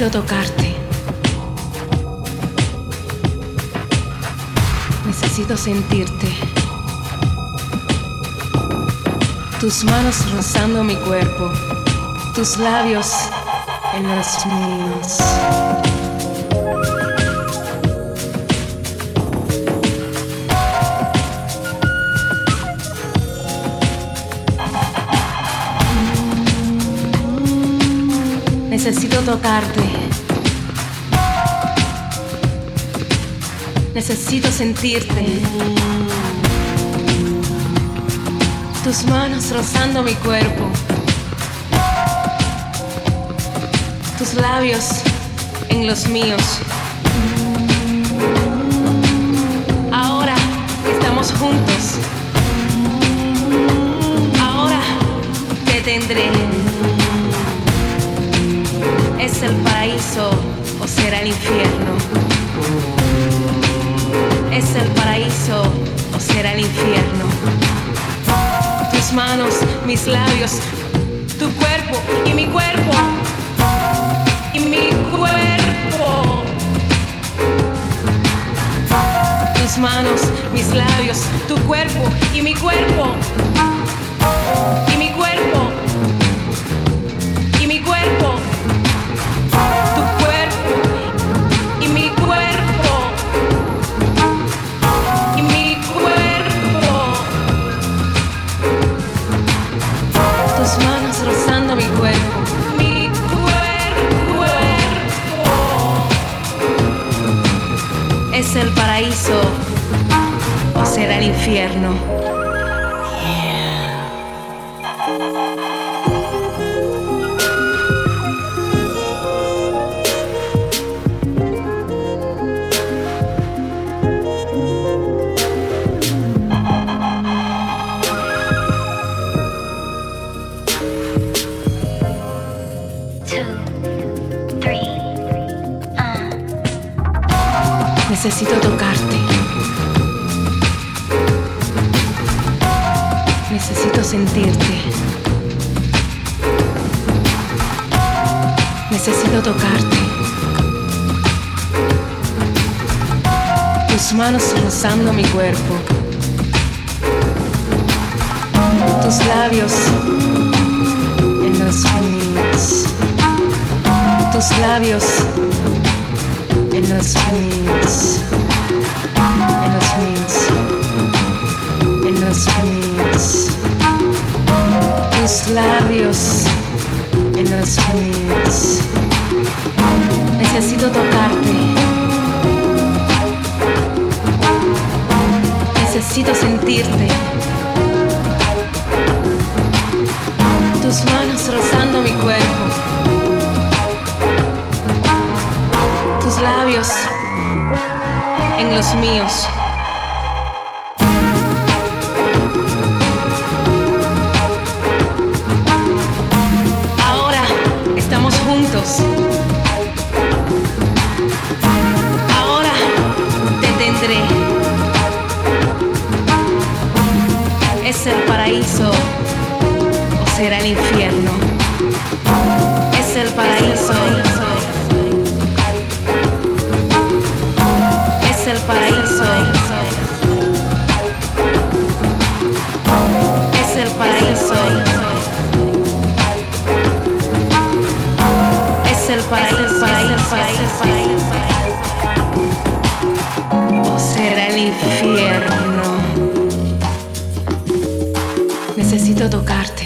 Necesito tocarte. Necesito sentirte. Tus manos rozando mi cuerpo. Tus labios en los míos. Necesito tocarte. Necesito sentirte. Tus manos rozando mi cuerpo. Tus labios en los míos. Ahora estamos juntos. Ahora te tendré. ¿Es el paraíso o será el infierno? ¿Es el paraíso o será el infierno? Tus manos, mis labios, tu cuerpo y mi cuerpo. Y mi cuerpo. Tus manos, mis labios, tu cuerpo y mi cuerpo. Y mi cuerpo. ¿Es el paraíso o será el infierno? Necesito tocarte. Necesito sentirte. Necesito tocarte. Tus manos rozando mi cuerpo. Tus labios en los míos. Tus labios tus labios en los míos. Necesito tocarte. Necesito sentirte. Tus manos rozando mi cuerpo. En los míos. Ahora estamos juntos. Ahora te tendré. ¿Es el paraíso o será el infierno? O será el infierno. Necesito tocarte.